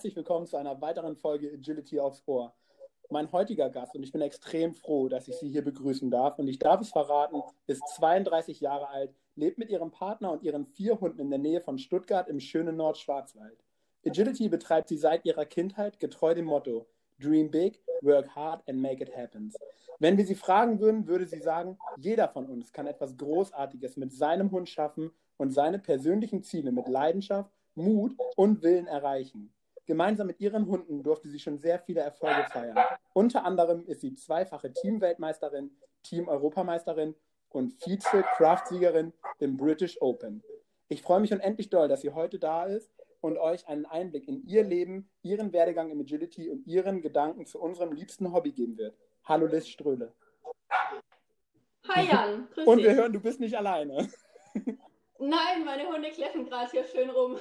Herzlich willkommen zu einer weiteren Folge Agility aufs Ohr. Mein heutiger Gast, und ich bin extrem froh, dass ich Sie hier begrüßen darf, und ich darf es verraten, ist 32 Jahre alt, lebt mit ihrem Partner und ihren vier Hunden in der Nähe von Stuttgart im schönen Nordschwarzwald. Agility betreibt sie seit ihrer Kindheit getreu dem Motto Dream big, work hard and make it happen. Wenn wir sie fragen würden, würde sie sagen, jeder von uns kann etwas Großartiges mit seinem Hund schaffen und seine persönlichen Ziele mit Leidenschaft, Mut und Willen erreichen. Gemeinsam mit ihren Hunden durfte sie schon sehr viele Erfolge feiern. Unter anderem ist sie zweifache Teamweltmeisterin, Team-Europameisterin und Vize-Craft-Siegerin im British Open. Ich freue mich unendlich doll, dass sie heute da ist und euch einen Einblick in ihr Leben, ihren Werdegang im Agility und ihren Gedanken zu unserem liebsten Hobby geben wird. Hallo Liz Ströhle. Hi Jan, grüß Und wir hören, du bist nicht alleine. Nein, meine Hunde kläffen gerade hier schön rum.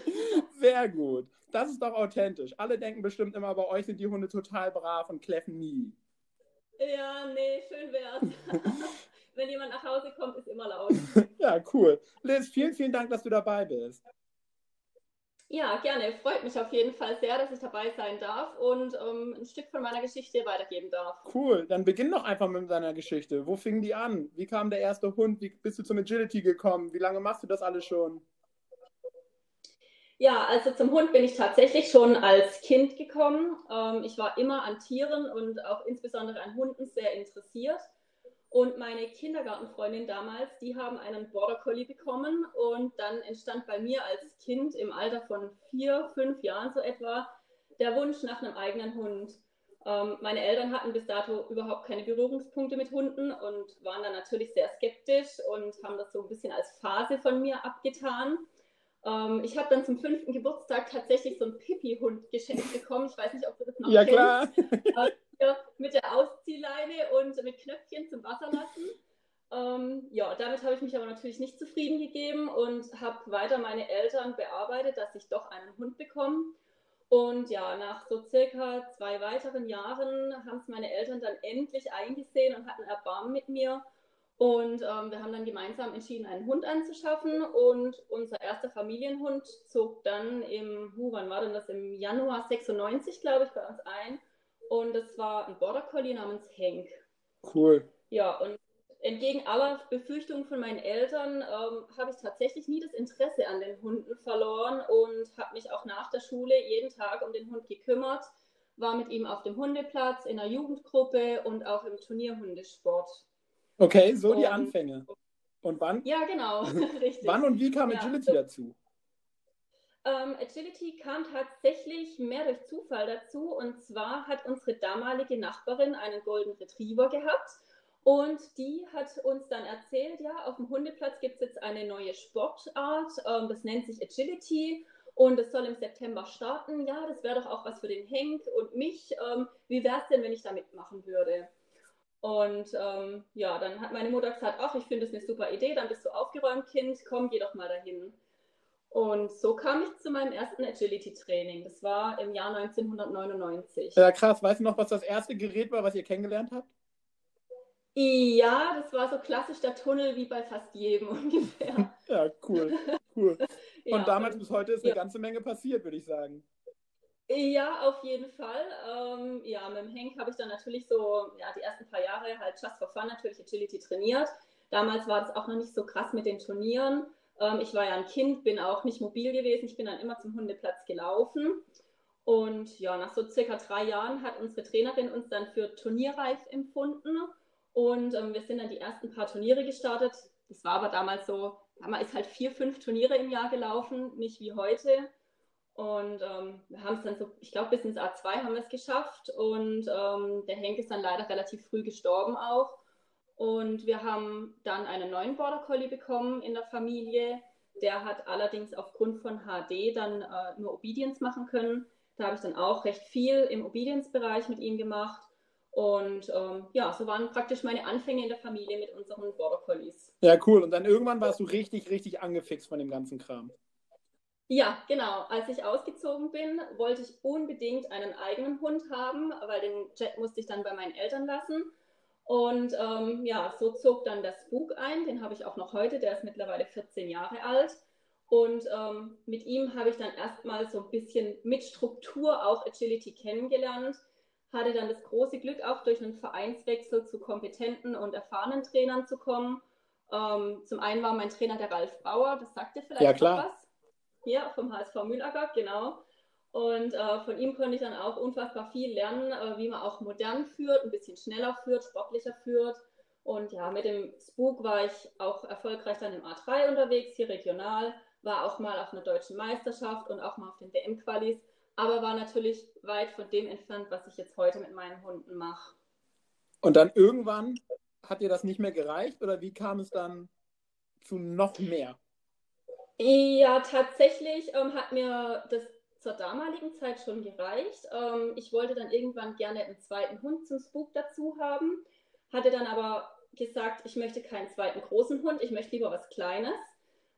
Sehr gut. Das ist doch authentisch. Alle denken bestimmt immer, bei euch sind die Hunde total brav und kläffen nie. Ja, nee, schön wär's. Wenn jemand nach Hause kommt, ist immer laut. ja, cool. Liz, vielen, vielen Dank, dass du dabei bist. Ja, gerne. Freut mich auf jeden Fall sehr, dass ich dabei sein darf und ähm, ein Stück von meiner Geschichte weitergeben darf. Cool. Dann beginn doch einfach mit deiner Geschichte. Wo fing die an? Wie kam der erste Hund? Wie bist du zum Agility gekommen? Wie lange machst du das alles schon? Ja, also zum Hund bin ich tatsächlich schon als Kind gekommen. Ähm, ich war immer an Tieren und auch insbesondere an Hunden sehr interessiert. Und meine Kindergartenfreundin damals, die haben einen Border Collie bekommen und dann entstand bei mir als Kind im Alter von vier, fünf Jahren so etwa der Wunsch nach einem eigenen Hund. Ähm, meine Eltern hatten bis dato überhaupt keine Berührungspunkte mit Hunden und waren dann natürlich sehr skeptisch und haben das so ein bisschen als Phase von mir abgetan. Ähm, ich habe dann zum fünften Geburtstag tatsächlich so einen Pipi-Hund geschenkt bekommen. Ich weiß nicht, ob du das noch ja, kennst. Klar. Mit der Ausziehleine und mit Knöpfchen zum Wasserlassen. Ähm, ja, damit habe ich mich aber natürlich nicht zufrieden gegeben und habe weiter meine Eltern bearbeitet, dass ich doch einen Hund bekomme. Und ja, nach so circa zwei weiteren Jahren haben es meine Eltern dann endlich eingesehen und hatten Erbarmen mit mir. Und ähm, wir haben dann gemeinsam entschieden, einen Hund anzuschaffen. Und unser erster Familienhund zog dann im, hu, wann war denn das? Im Januar 96, glaube ich, bei uns ein. Und es war ein Border Collie namens Hank. Cool. Ja, und entgegen aller Befürchtungen von meinen Eltern ähm, habe ich tatsächlich nie das Interesse an den Hunden verloren und habe mich auch nach der Schule jeden Tag um den Hund gekümmert, war mit ihm auf dem Hundeplatz, in der Jugendgruppe und auch im Turnierhundesport. Okay, so die Anfänge. Und wann? Ja, genau, richtig. Wann und wie kam Agility ja. dazu? Ähm, Agility kam tatsächlich mehr durch Zufall dazu. Und zwar hat unsere damalige Nachbarin einen Golden Retriever gehabt. Und die hat uns dann erzählt, ja, auf dem Hundeplatz gibt es jetzt eine neue Sportart, ähm, das nennt sich Agility und es soll im September starten. Ja, das wäre doch auch was für den Henk und mich. Ähm, wie wäre es denn, wenn ich da mitmachen würde? Und ähm, ja, dann hat meine Mutter gesagt, ach, ich finde das eine super Idee, dann bist du aufgeräumt, Kind, komm, geh doch mal dahin. Und so kam ich zu meinem ersten Agility-Training. Das war im Jahr 1999. Ja, krass. Weißt du noch, was das erste Gerät war, was ihr kennengelernt habt? Ja, das war so klassisch der Tunnel wie bei fast jedem ungefähr. ja, cool. cool. Und ja, damals bis heute ist ja. eine ganze Menge passiert, würde ich sagen. Ja, auf jeden Fall. Ähm, ja, mit dem Henk habe ich dann natürlich so, ja, die ersten paar Jahre halt just for fun natürlich Agility trainiert. Damals war das auch noch nicht so krass mit den Turnieren. Ähm, ich war ja ein Kind, bin auch nicht mobil gewesen. Ich bin dann immer zum Hundeplatz gelaufen. Und ja, nach so circa drei Jahren hat unsere Trainerin uns dann für turnierreif empfunden. Und ähm, wir sind dann die ersten paar Turniere gestartet. Das war aber damals so, damals ist halt vier, fünf Turniere im Jahr gelaufen, nicht wie heute. Und ähm, wir haben es dann so, ich glaube, bis ins A2 haben wir es geschafft. Und ähm, der Henk ist dann leider relativ früh gestorben auch. Und wir haben dann einen neuen Border Collie bekommen in der Familie. Der hat allerdings aufgrund von HD dann äh, nur Obedience machen können. Da habe ich dann auch recht viel im Obedience-Bereich mit ihm gemacht. Und ähm, ja, so waren praktisch meine Anfänge in der Familie mit unseren Border Collies. Ja, cool. Und dann irgendwann warst du richtig, richtig angefixt von dem ganzen Kram. Ja, genau. Als ich ausgezogen bin, wollte ich unbedingt einen eigenen Hund haben, weil den Jet musste ich dann bei meinen Eltern lassen. Und ähm, ja, so zog dann der Spook ein, den habe ich auch noch heute, der ist mittlerweile 14 Jahre alt. Und ähm, mit ihm habe ich dann erstmal so ein bisschen mit Struktur auch Agility kennengelernt. Hatte dann das große Glück, auch durch einen Vereinswechsel zu kompetenten und erfahrenen Trainern zu kommen. Ähm, zum einen war mein Trainer der Ralf Bauer, das sagte vielleicht ja, klar. was. Ja, vom HSV Mühlacker, genau. Und äh, von ihm konnte ich dann auch unfassbar viel lernen, äh, wie man auch modern führt, ein bisschen schneller führt, sportlicher führt. Und ja, mit dem Spook war ich auch erfolgreich dann im A3 unterwegs, hier regional war auch mal auf einer deutschen Meisterschaft und auch mal auf den WM-Qualis, aber war natürlich weit von dem entfernt, was ich jetzt heute mit meinen Hunden mache. Und dann irgendwann hat dir das nicht mehr gereicht oder wie kam es dann zu noch mehr? Ja, tatsächlich ähm, hat mir das zur damaligen Zeit schon gereicht. Ähm, ich wollte dann irgendwann gerne einen zweiten Hund zum Spook dazu haben, hatte dann aber gesagt, ich möchte keinen zweiten großen Hund, ich möchte lieber was Kleines.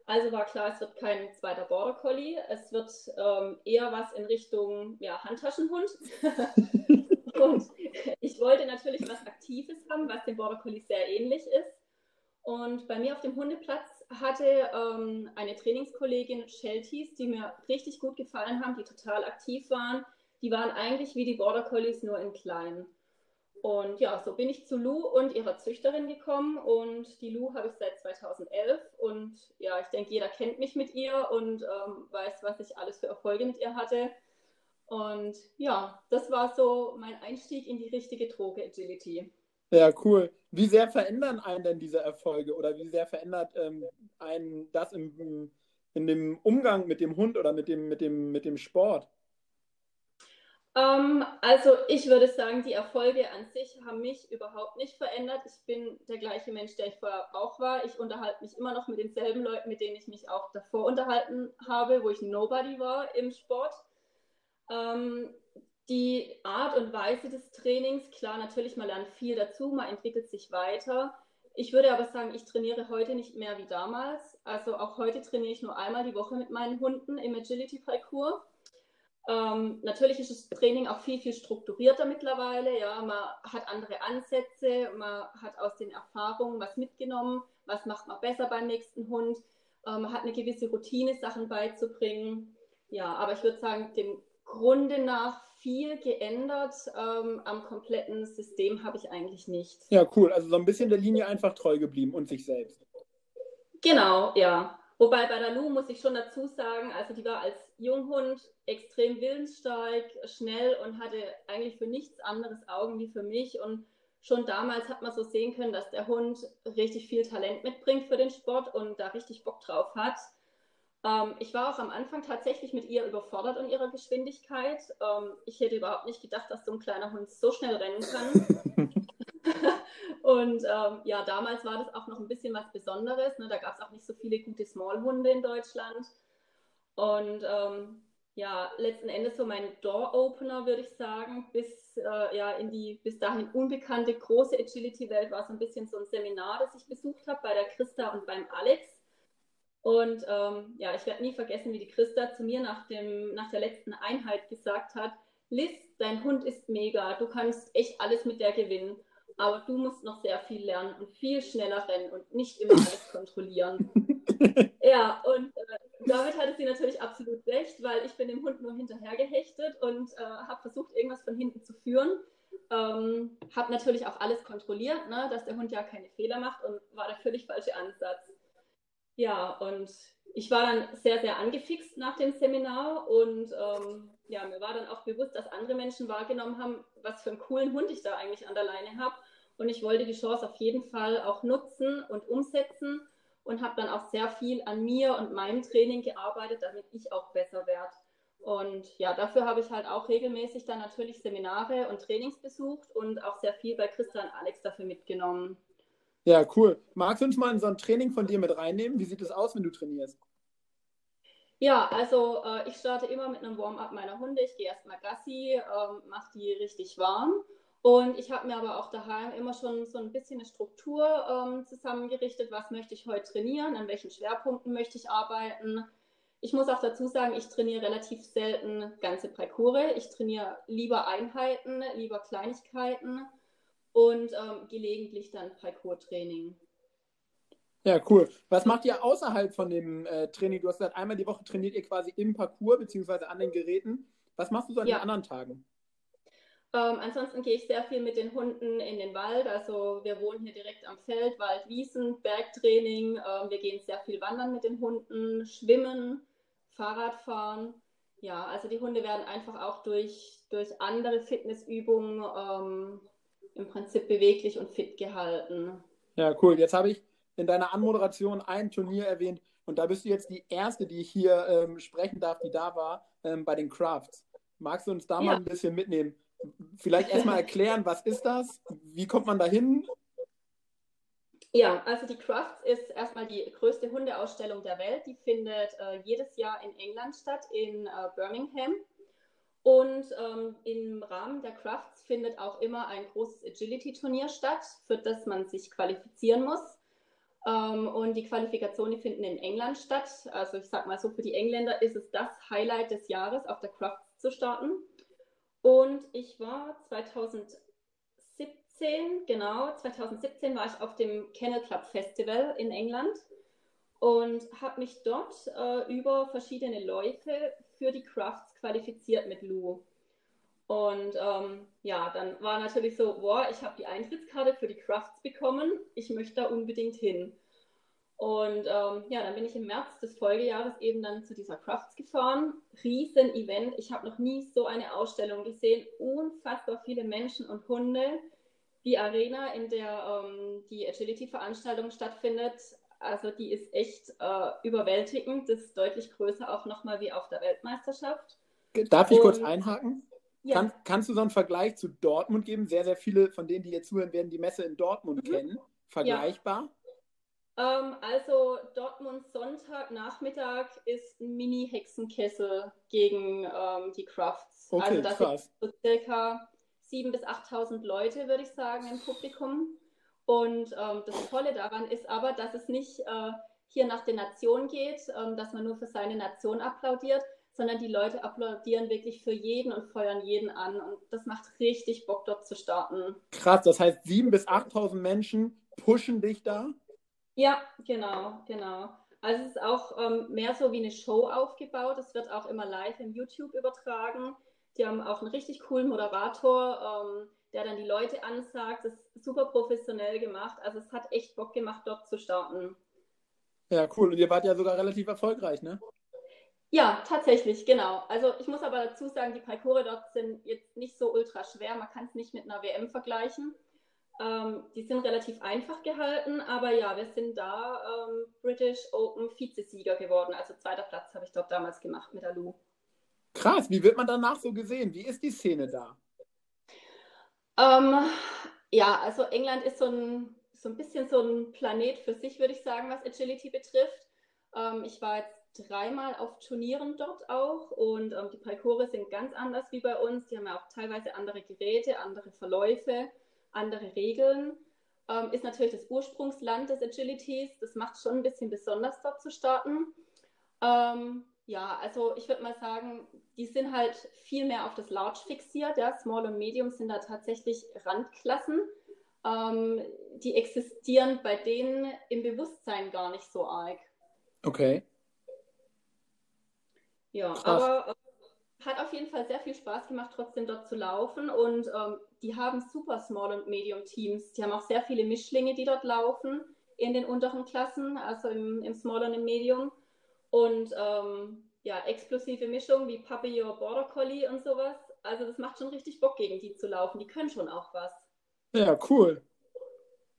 Also war klar, es wird kein zweiter Border Collie. Es wird ähm, eher was in Richtung ja, Handtaschenhund. und ich wollte natürlich was Aktives haben, was dem Border Collie sehr ähnlich ist. Und bei mir auf dem Hundeplatz hatte ähm, eine Trainingskollegin Shelties, die mir richtig gut gefallen haben, die total aktiv waren. Die waren eigentlich wie die Border Collies nur in klein. Und ja, so bin ich zu Lou und ihrer Züchterin gekommen und die Lou habe ich seit 2011 und ja, ich denke, jeder kennt mich mit ihr und ähm, weiß, was ich alles für Erfolge mit ihr hatte. Und ja, das war so mein Einstieg in die richtige Droge Agility. Ja, cool. Wie sehr verändern einen denn diese Erfolge oder wie sehr verändert ähm, einen das im, in dem Umgang mit dem Hund oder mit dem, mit dem, mit dem Sport? Ähm, also ich würde sagen, die Erfolge an sich haben mich überhaupt nicht verändert. Ich bin der gleiche Mensch, der ich vorher auch war. Ich unterhalte mich immer noch mit denselben Leuten, mit denen ich mich auch davor unterhalten habe, wo ich Nobody war im Sport. Ähm, die Art und Weise des Trainings, klar, natürlich, man lernt viel dazu, man entwickelt sich weiter. Ich würde aber sagen, ich trainiere heute nicht mehr wie damals. Also auch heute trainiere ich nur einmal die Woche mit meinen Hunden im Agility-Parcours. Ähm, natürlich ist das Training auch viel, viel strukturierter mittlerweile. Ja, man hat andere Ansätze, man hat aus den Erfahrungen was mitgenommen, was macht man besser beim nächsten Hund. Ähm, man hat eine gewisse Routine, Sachen beizubringen. Ja, aber ich würde sagen, dem Grunde nach viel geändert. Ähm, am kompletten System habe ich eigentlich nicht. Ja, cool. Also so ein bisschen der Linie einfach treu geblieben und sich selbst. Genau, ja. Wobei bei der Lu muss ich schon dazu sagen, also die war als Junghund extrem willensstark, schnell und hatte eigentlich für nichts anderes Augen wie für mich. Und schon damals hat man so sehen können, dass der Hund richtig viel Talent mitbringt für den Sport und da richtig Bock drauf hat. Ähm, ich war auch am Anfang tatsächlich mit ihr überfordert in ihrer Geschwindigkeit. Ähm, ich hätte überhaupt nicht gedacht, dass so ein kleiner Hund so schnell rennen kann. Und ähm, ja, damals war das auch noch ein bisschen was Besonderes. Ne? Da gab es auch nicht so viele gute Smallhunde in Deutschland. Und ähm, ja, letzten Endes so mein Door-Opener, würde ich sagen, bis, äh, ja, in die bis dahin unbekannte große Agility-Welt war so ein bisschen so ein Seminar, das ich besucht habe bei der Christa und beim Alex. Und ähm, ja, ich werde nie vergessen, wie die Christa zu mir nach, dem, nach der letzten Einheit gesagt hat, Liz, dein Hund ist mega, du kannst echt alles mit der gewinnen aber du musst noch sehr viel lernen und viel schneller rennen und nicht immer alles kontrollieren. ja, und äh, damit hatte sie natürlich absolut recht, weil ich bin dem Hund nur hinterher gehechtet und äh, habe versucht, irgendwas von hinten zu führen. Ähm, habe natürlich auch alles kontrolliert, ne, dass der Hund ja keine Fehler macht und war der völlig falsche Ansatz. Ja, und ich war dann sehr, sehr angefixt nach dem Seminar und ähm, ja, mir war dann auch bewusst, dass andere Menschen wahrgenommen haben, was für einen coolen Hund ich da eigentlich an der Leine habe. Und ich wollte die Chance auf jeden Fall auch nutzen und umsetzen und habe dann auch sehr viel an mir und meinem Training gearbeitet, damit ich auch besser werde. Und ja, dafür habe ich halt auch regelmäßig dann natürlich Seminare und Trainings besucht und auch sehr viel bei Christa und Alex dafür mitgenommen. Ja, cool. Magst du uns mal in so ein Training von dir mit reinnehmen? Wie sieht es aus, wenn du trainierst? Ja, also äh, ich starte immer mit einem Warm-up meiner Hunde. Ich gehe erstmal Gassi, ähm, mache die richtig warm. Und ich habe mir aber auch daheim immer schon so ein bisschen eine Struktur ähm, zusammengerichtet. Was möchte ich heute trainieren? An welchen Schwerpunkten möchte ich arbeiten? Ich muss auch dazu sagen, ich trainiere relativ selten ganze Parcours. Ich trainiere lieber Einheiten, lieber Kleinigkeiten und ähm, gelegentlich dann Parcours-Training. Ja, cool. Was macht ihr außerhalb von dem äh, Training? Du hast gesagt, einmal die Woche trainiert ihr quasi im Parcours beziehungsweise an den Geräten. Was machst du so an ja. den anderen Tagen? Ähm, ansonsten gehe ich sehr viel mit den Hunden in den Wald. Also wir wohnen hier direkt am Feld, Wald, Wiesen, Bergtraining. Ähm, wir gehen sehr viel wandern mit den Hunden, schwimmen, Fahrradfahren. Ja, also die Hunde werden einfach auch durch, durch andere Fitnessübungen ähm, im Prinzip beweglich und fit gehalten. Ja, cool. Jetzt habe ich in deiner Anmoderation ein Turnier erwähnt und da bist du jetzt die erste, die ich hier ähm, sprechen darf, die da war ähm, bei den Crafts. Magst du uns da ja. mal ein bisschen mitnehmen? vielleicht erstmal erklären, was ist das? Wie kommt man da hin? Ja, also die Crafts ist erstmal die größte Hundeausstellung der Welt. Die findet äh, jedes Jahr in England statt, in äh, Birmingham. Und ähm, im Rahmen der Crafts findet auch immer ein großes Agility-Turnier statt, für das man sich qualifizieren muss. Ähm, und die Qualifikationen finden in England statt. Also ich sag mal so, für die Engländer ist es das Highlight des Jahres, auf der Crafts zu starten. Und ich war 2017, genau, 2017 war ich auf dem Kennel Club Festival in England und habe mich dort äh, über verschiedene Läufe für die Crafts qualifiziert mit Lou. Und ähm, ja, dann war natürlich so, boah, ich habe die Eintrittskarte für die Crafts bekommen, ich möchte da unbedingt hin. Und ähm, ja, dann bin ich im März des Folgejahres eben dann zu dieser Crafts gefahren. Riesen-Event. Ich habe noch nie so eine Ausstellung gesehen. Unfassbar viele Menschen und Hunde. Die Arena, in der ähm, die Agility-Veranstaltung stattfindet, also die ist echt äh, überwältigend. Das ist deutlich größer auch nochmal wie auf der Weltmeisterschaft. Darf ich und, kurz einhaken? Ja. Kann, kannst du so einen Vergleich zu Dortmund geben? Sehr, sehr viele von denen, die jetzt zuhören, werden die Messe in Dortmund mhm. kennen. Vergleichbar? Ja. Ähm, also Dortmund Sonntagnachmittag ist ein Mini-Hexenkessel gegen ähm, die Crafts. Okay, also das krass. sind so circa 7.000 bis 8.000 Leute, würde ich sagen, im Publikum. Und ähm, das Tolle daran ist aber, dass es nicht äh, hier nach der Nation geht, ähm, dass man nur für seine Nation applaudiert, sondern die Leute applaudieren wirklich für jeden und feuern jeden an. Und das macht richtig Bock, dort zu starten. Krass, das heißt, 7.000 bis 8.000 Menschen pushen dich da? Ja, genau, genau. Also es ist auch ähm, mehr so wie eine Show aufgebaut. Es wird auch immer live im YouTube übertragen. Die haben auch einen richtig coolen Moderator, ähm, der dann die Leute ansagt. Das ist super professionell gemacht. Also es hat echt Bock gemacht, dort zu starten. Ja, cool. Und ihr wart ja sogar relativ erfolgreich, ne? Ja, tatsächlich, genau. Also ich muss aber dazu sagen, die Parcours dort sind jetzt nicht so ultra schwer. Man kann es nicht mit einer WM vergleichen. Ähm, die sind relativ einfach gehalten, aber ja, wir sind da ähm, British Open Vizesieger geworden. Also zweiter Platz habe ich dort damals gemacht mit Alu. Krass, wie wird man danach so gesehen? Wie ist die Szene da? Ähm, ja, also England ist so ein, so ein bisschen so ein Planet für sich, würde ich sagen, was Agility betrifft. Ähm, ich war jetzt dreimal auf Turnieren dort auch und ähm, die Parcours sind ganz anders wie bei uns. Die haben ja auch teilweise andere Geräte, andere Verläufe andere Regeln. Ähm, ist natürlich das Ursprungsland des Agilities. Das macht schon ein bisschen besonders dort zu starten. Ähm, ja, also ich würde mal sagen, die sind halt viel mehr auf das Large fixiert. Ja. Small und Medium sind da tatsächlich Randklassen. Ähm, die existieren bei denen im Bewusstsein gar nicht so arg. Okay. Ja, Krass. aber hat auf jeden Fall sehr viel Spaß gemacht, trotzdem dort zu laufen. Und ähm, die haben super Small- und Medium-Teams. Die haben auch sehr viele Mischlinge, die dort laufen in den unteren Klassen, also im, im Small und im Medium. Und ähm, ja, explosive Mischungen wie or Border Collie und sowas. Also das macht schon richtig Bock, gegen die zu laufen. Die können schon auch was. Ja, cool.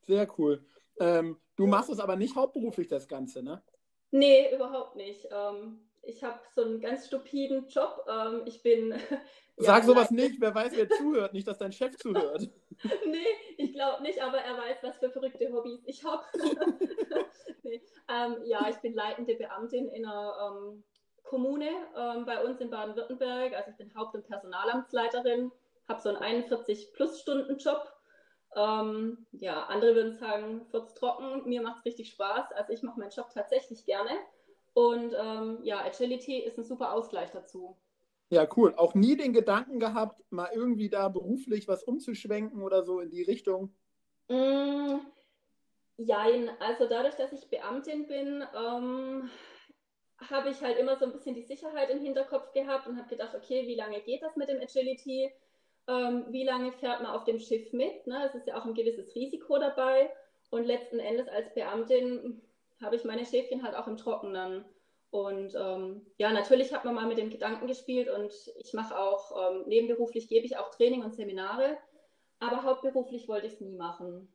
Sehr cool. Ähm, du machst es aber nicht hauptberuflich, das Ganze, ne? Nee, überhaupt nicht. Ähm, ich habe so einen ganz stupiden Job. Ähm, ich bin. Sag ja, sowas nicht, wer weiß, wer zuhört, nicht, dass dein Chef zuhört. nee, ich glaube nicht, aber er weiß, was für verrückte Hobbys ich habe. nee. ähm, ja, ich bin leitende Beamtin in einer ähm, Kommune ähm, bei uns in Baden-Württemberg. Also ich bin Haupt- und Personalamtsleiterin, habe so einen 41-Plus-Stunden-Job. Ähm, ja, andere würden sagen, wird's trocken. Mir macht es richtig Spaß. Also ich mache meinen Job tatsächlich gerne. Und ähm, ja, Agility ist ein super Ausgleich dazu. Ja, cool. Auch nie den Gedanken gehabt, mal irgendwie da beruflich was umzuschwenken oder so in die Richtung? Mm, Jein, also dadurch, dass ich Beamtin bin, ähm, habe ich halt immer so ein bisschen die Sicherheit im Hinterkopf gehabt und habe gedacht, okay, wie lange geht das mit dem Agility? Ähm, wie lange fährt man auf dem Schiff mit? Ne? Es ist ja auch ein gewisses Risiko dabei. Und letzten Endes als Beamtin habe ich meine Schäfchen halt auch im Trockenen. Und ähm, ja, natürlich hat man mal mit dem Gedanken gespielt und ich mache auch, ähm, nebenberuflich gebe ich auch Training und Seminare, aber hauptberuflich wollte ich es nie machen.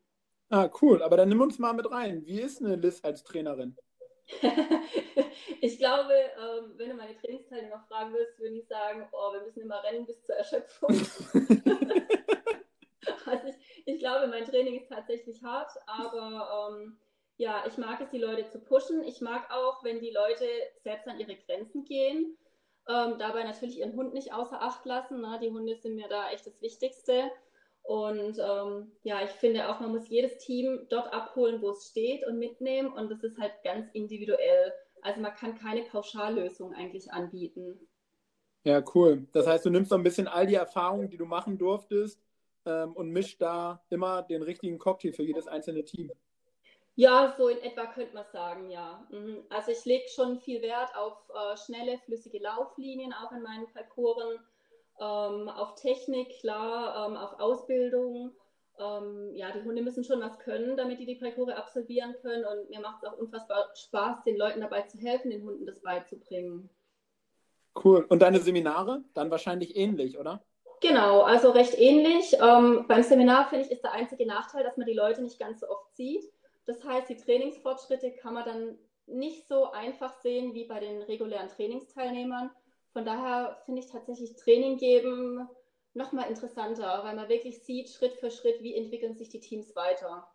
Ah, cool. Aber dann nimm uns mal mit rein. Wie ist eine Liz als Trainerin? ich glaube, ähm, wenn du meine Trainingsteilnehmer fragen willst, würde ich sagen, oh, wir müssen immer rennen bis zur Erschöpfung. also ich, ich, glaube, mein Training ist tatsächlich hart, aber ähm, ja, ich mag es, die Leute zu pushen. Ich mag auch, wenn die Leute selbst an ihre Grenzen gehen. Ähm, dabei natürlich ihren Hund nicht außer Acht lassen. Ne? Die Hunde sind mir da echt das Wichtigste. Und ähm, ja, ich finde auch, man muss jedes Team dort abholen, wo es steht und mitnehmen. Und das ist halt ganz individuell. Also man kann keine Pauschallösung eigentlich anbieten. Ja, cool. Das heißt, du nimmst so ein bisschen all die Erfahrungen, die du machen durftest ähm, und mischst da immer den richtigen Cocktail für jedes einzelne Team. Ja, so in etwa könnte man sagen, ja. Mhm. Also ich lege schon viel Wert auf äh, schnelle, flüssige Lauflinien, auch in meinen Parcours, ähm, auf Technik, klar, ähm, auf Ausbildung. Ähm, ja, die Hunde müssen schon was können, damit die die Parcours absolvieren können. Und mir macht es auch unfassbar Spaß, den Leuten dabei zu helfen, den Hunden das beizubringen. Cool. Und deine Seminare? Dann wahrscheinlich ähnlich, oder? Genau, also recht ähnlich. Ähm, beim Seminar, finde ich, ist der einzige Nachteil, dass man die Leute nicht ganz so oft sieht. Das heißt, die Trainingsfortschritte kann man dann nicht so einfach sehen wie bei den regulären Trainingsteilnehmern. Von daher finde ich tatsächlich Training geben nochmal interessanter, weil man wirklich sieht, Schritt für Schritt, wie entwickeln sich die Teams weiter.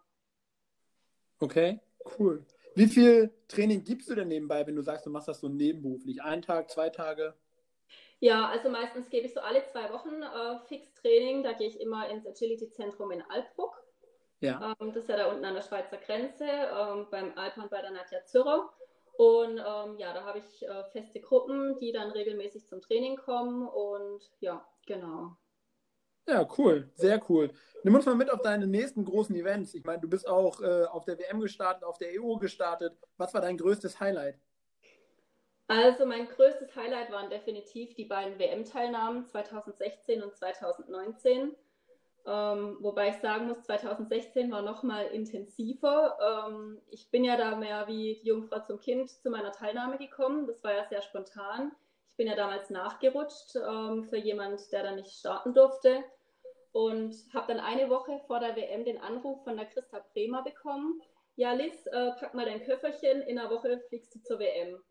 Okay, cool. Wie viel Training gibst du denn nebenbei, wenn du sagst, du machst das so nebenberuflich? Ein Tag, zwei Tage? Ja, also meistens gebe ich so alle zwei Wochen äh, Fix-Training. Da gehe ich immer ins Agility-Zentrum in Alpbruck. Ja. Ähm, das ist ja da unten an der Schweizer Grenze, ähm, beim Alpan bei der Nadja Zürcher. Und ähm, ja, da habe ich äh, feste Gruppen, die dann regelmäßig zum Training kommen. Und ja, genau. Ja, cool, sehr cool. Nimm uns mal mit auf deine nächsten großen Events. Ich meine, du bist auch äh, auf der WM gestartet, auf der EU gestartet. Was war dein größtes Highlight? Also mein größtes Highlight waren definitiv die beiden WM-Teilnahmen 2016 und 2019. Ähm, wobei ich sagen muss, 2016 war noch mal intensiver. Ähm, ich bin ja da mehr wie die Jungfrau zum Kind zu meiner Teilnahme gekommen. Das war ja sehr spontan. Ich bin ja damals nachgerutscht ähm, für jemand, der da nicht starten durfte. Und habe dann eine Woche vor der WM den Anruf von der Christa Bremer bekommen. Ja, Liz, äh, pack mal dein Köfferchen, in einer Woche fliegst du zur WM.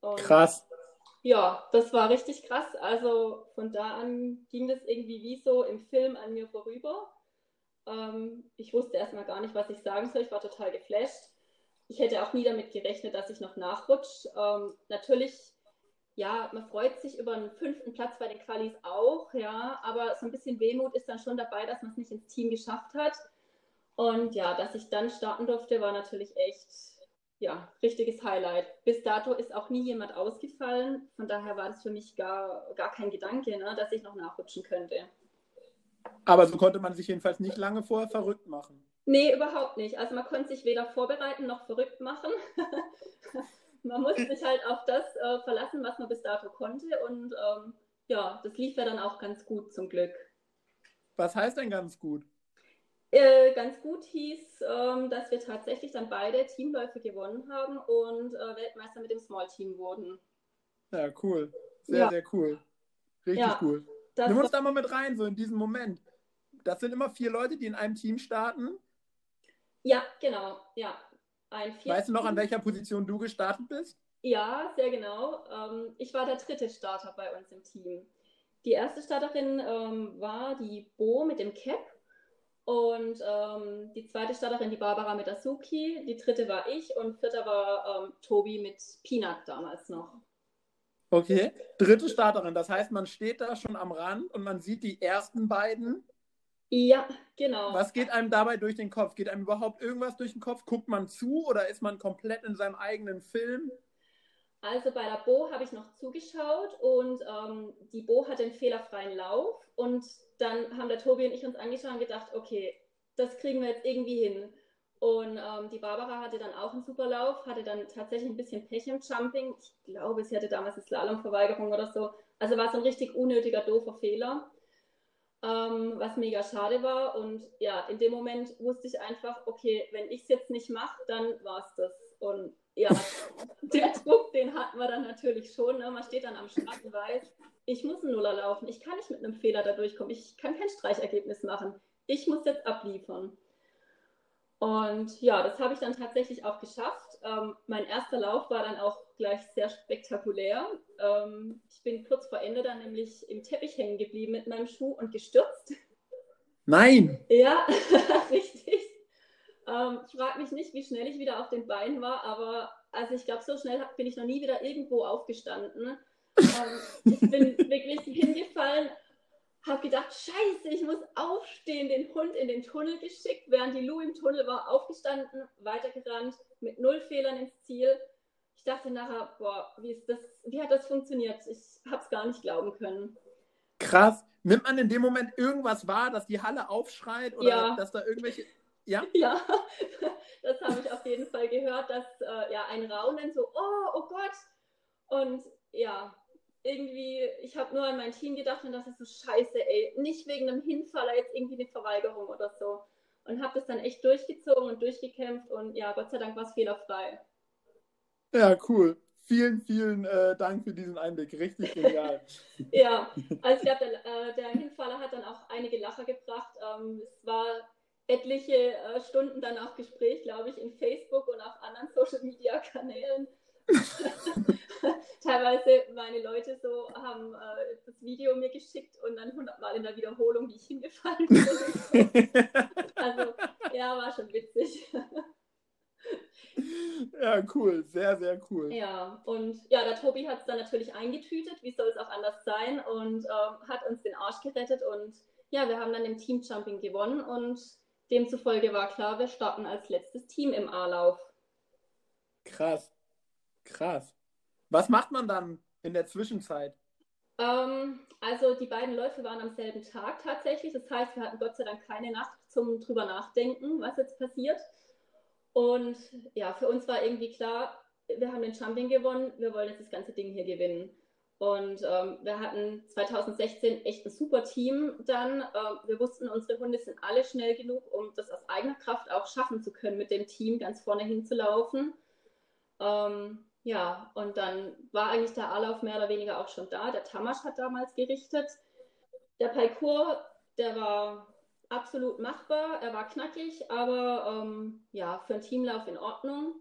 Und Krass ja, das war richtig krass. Also von da an ging das irgendwie wie so im Film an mir vorüber. Ähm, ich wusste erstmal gar nicht, was ich sagen soll. Ich war total geflasht. Ich hätte auch nie damit gerechnet, dass ich noch nachrutsche. Ähm, natürlich, ja, man freut sich über einen fünften Platz bei den Qualis auch, ja, aber so ein bisschen Wehmut ist dann schon dabei, dass man es nicht ins Team geschafft hat. Und ja, dass ich dann starten durfte, war natürlich echt ja, richtiges Highlight. Bis dato ist auch nie jemand ausgefallen. Von daher war das für mich gar, gar kein Gedanke, ne, dass ich noch nachrutschen könnte. Aber so konnte man sich jedenfalls nicht lange vorher verrückt machen. Nee, überhaupt nicht. Also man konnte sich weder vorbereiten noch verrückt machen. man musste sich halt auf das äh, verlassen, was man bis dato konnte. Und ähm, ja, das lief ja dann auch ganz gut zum Glück. Was heißt denn ganz gut? Äh, ganz gut hieß, ähm, dass wir tatsächlich dann beide Teamläufe gewonnen haben und äh, Weltmeister mit dem Small Team wurden. Ja, cool. Sehr, ja. sehr cool. Richtig ja, cool. Nimm uns da mal mit rein, so in diesem Moment. Das sind immer vier Leute, die in einem Team starten. Ja, genau. Ja. Ein weißt du noch, an welcher Position du gestartet bist? Ja, sehr genau. Ähm, ich war der dritte Starter bei uns im Team. Die erste Starterin ähm, war die Bo mit dem Cap und ähm, die zweite Starterin, die Barbara mit Asuki, die dritte war ich und vierter war ähm, Tobi mit Peanut damals noch. Okay, dritte Starterin, das heißt, man steht da schon am Rand und man sieht die ersten beiden. Ja, genau. Was geht einem dabei durch den Kopf? Geht einem überhaupt irgendwas durch den Kopf? Guckt man zu oder ist man komplett in seinem eigenen Film? Also bei der Bo habe ich noch zugeschaut und ähm, die Bo hat den fehlerfreien Lauf und dann haben der Tobi und ich uns angeschaut und gedacht, okay, das kriegen wir jetzt irgendwie hin. Und ähm, die Barbara hatte dann auch einen super Lauf, hatte dann tatsächlich ein bisschen Pech im Jumping. Ich glaube, sie hatte damals eine Slalomverweigerung oder so. Also war es ein richtig unnötiger, doofer Fehler, ähm, was mega schade war. Und ja, in dem Moment wusste ich einfach, okay, wenn ich es jetzt nicht mache, dann war es das. Und ja, der Druck, den hatten wir dann natürlich schon. Ne? Man steht dann am Start und weiß, ich muss einen Nuller laufen. Ich kann nicht mit einem Fehler da durchkommen. Ich kann kein Streichergebnis machen. Ich muss jetzt abliefern. Und ja, das habe ich dann tatsächlich auch geschafft. Ähm, mein erster Lauf war dann auch gleich sehr spektakulär. Ähm, ich bin kurz vor Ende dann nämlich im Teppich hängen geblieben mit meinem Schuh und gestürzt. Nein! Ja, richtig. Ähm, ich frage mich nicht, wie schnell ich wieder auf den Beinen war, aber also ich glaube, so schnell bin ich noch nie wieder irgendwo aufgestanden. Ähm, ich bin wirklich hingefallen, habe gedacht, scheiße, ich muss aufstehen, den Hund in den Tunnel geschickt, während die Lou im Tunnel war, aufgestanden, weitergerannt, mit null Fehlern ins Ziel. Ich dachte nachher, boah, wie, ist das, wie hat das funktioniert? Ich habe es gar nicht glauben können. Krass. Nimmt man in dem Moment irgendwas wahr, dass die Halle aufschreit oder Ja. dass da irgendwelche. Ja? Ja, das habe ich auf jeden Fall gehört, dass äh, ja ein Raunen so, oh, oh Gott. Und ja, irgendwie, ich habe nur an mein Team gedacht und dachte so, scheiße, ey, nicht wegen einem Hinfaller jetzt irgendwie eine Verweigerung oder so. Und habe das dann echt durchgezogen und durchgekämpft und ja, Gott sei Dank war es fehlerfrei. Ja, cool. Vielen, vielen äh, Dank für diesen Einblick. Richtig genial. Ja, also ich glaube, der, äh, der Hinfaller hat dann auch einige Lacher gebracht. Ähm, es war etliche äh, Stunden dann auch Gespräch, glaube ich, in Facebook und auf anderen Social Media Kanälen. Teilweise meine Leute so haben äh, das Video mir geschickt und dann hundertmal in der Wiederholung, wie ich hingefallen bin. also ja, war schon witzig. ja, cool. Sehr, sehr cool. Ja, und ja, der Tobi hat es dann natürlich eingetütet, wie soll es auch anders sein, und ähm, hat uns den Arsch gerettet. Und ja, wir haben dann im Teamjumping gewonnen und demzufolge war klar, wir starten als letztes Team im A-Lauf. Krass. Krass. Was macht man dann in der Zwischenzeit? Ähm, also die beiden Läufe waren am selben Tag tatsächlich. Das heißt, wir hatten Gott sei Dank keine Nacht zum drüber nachdenken, was jetzt passiert. Und ja, für uns war irgendwie klar, wir haben den Jumping gewonnen, wir wollen jetzt das ganze Ding hier gewinnen. Und ähm, wir hatten 2016 echt ein super Team dann. Ähm, wir wussten, unsere Hunde sind alle schnell genug, um das aus eigener Kraft auch schaffen zu können, mit dem Team ganz vorne hinzulaufen. Ähm, ja, und dann war eigentlich der A-Lauf mehr oder weniger auch schon da. Der Tamasch hat damals gerichtet. Der Parcours, der war absolut machbar. Er war knackig, aber ähm, ja, für einen Teamlauf in Ordnung.